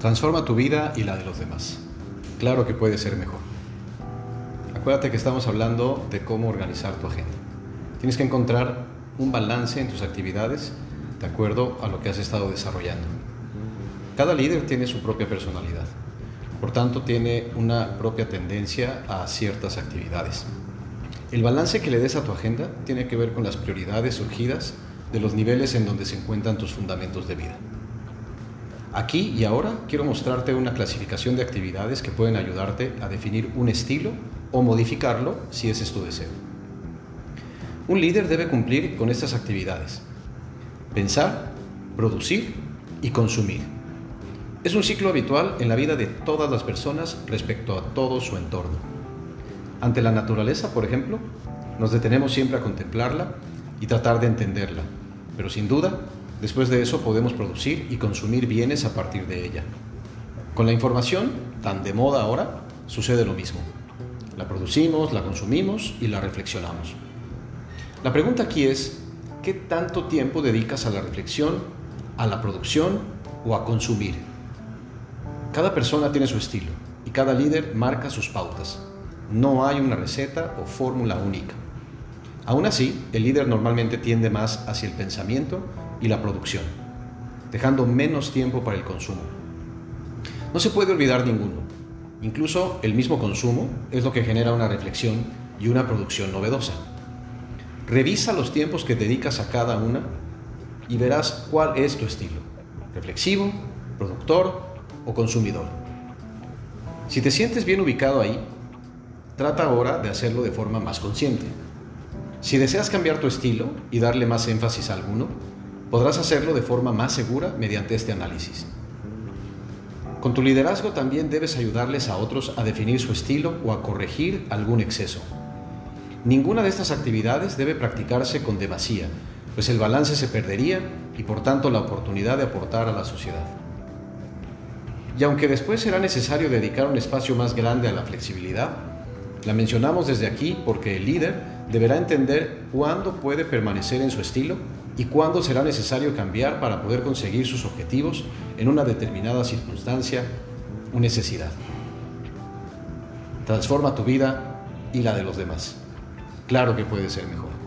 Transforma tu vida y la de los demás. Claro que puede ser mejor. Acuérdate que estamos hablando de cómo organizar tu agenda. Tienes que encontrar un balance en tus actividades de acuerdo a lo que has estado desarrollando. Cada líder tiene su propia personalidad, por tanto tiene una propia tendencia a ciertas actividades. El balance que le des a tu agenda tiene que ver con las prioridades surgidas de los niveles en donde se encuentran tus fundamentos de vida. Aquí y ahora quiero mostrarte una clasificación de actividades que pueden ayudarte a definir un estilo o modificarlo si ese es tu deseo. Un líder debe cumplir con estas actividades. Pensar, producir y consumir. Es un ciclo habitual en la vida de todas las personas respecto a todo su entorno. Ante la naturaleza, por ejemplo, nos detenemos siempre a contemplarla y tratar de entenderla, pero sin duda Después de eso podemos producir y consumir bienes a partir de ella. Con la información, tan de moda ahora, sucede lo mismo. La producimos, la consumimos y la reflexionamos. La pregunta aquí es, ¿qué tanto tiempo dedicas a la reflexión, a la producción o a consumir? Cada persona tiene su estilo y cada líder marca sus pautas. No hay una receta o fórmula única. Aún así, el líder normalmente tiende más hacia el pensamiento y la producción, dejando menos tiempo para el consumo. No se puede olvidar ninguno. Incluso el mismo consumo es lo que genera una reflexión y una producción novedosa. Revisa los tiempos que dedicas a cada una y verás cuál es tu estilo, reflexivo, productor o consumidor. Si te sientes bien ubicado ahí, trata ahora de hacerlo de forma más consciente. Si deseas cambiar tu estilo y darle más énfasis a alguno, Podrás hacerlo de forma más segura mediante este análisis. Con tu liderazgo también debes ayudarles a otros a definir su estilo o a corregir algún exceso. Ninguna de estas actividades debe practicarse con demasía, pues el balance se perdería y por tanto la oportunidad de aportar a la sociedad. Y aunque después será necesario dedicar un espacio más grande a la flexibilidad, la mencionamos desde aquí porque el líder deberá entender cuándo puede permanecer en su estilo y cuándo será necesario cambiar para poder conseguir sus objetivos en una determinada circunstancia o necesidad. Transforma tu vida y la de los demás. Claro que puede ser mejor.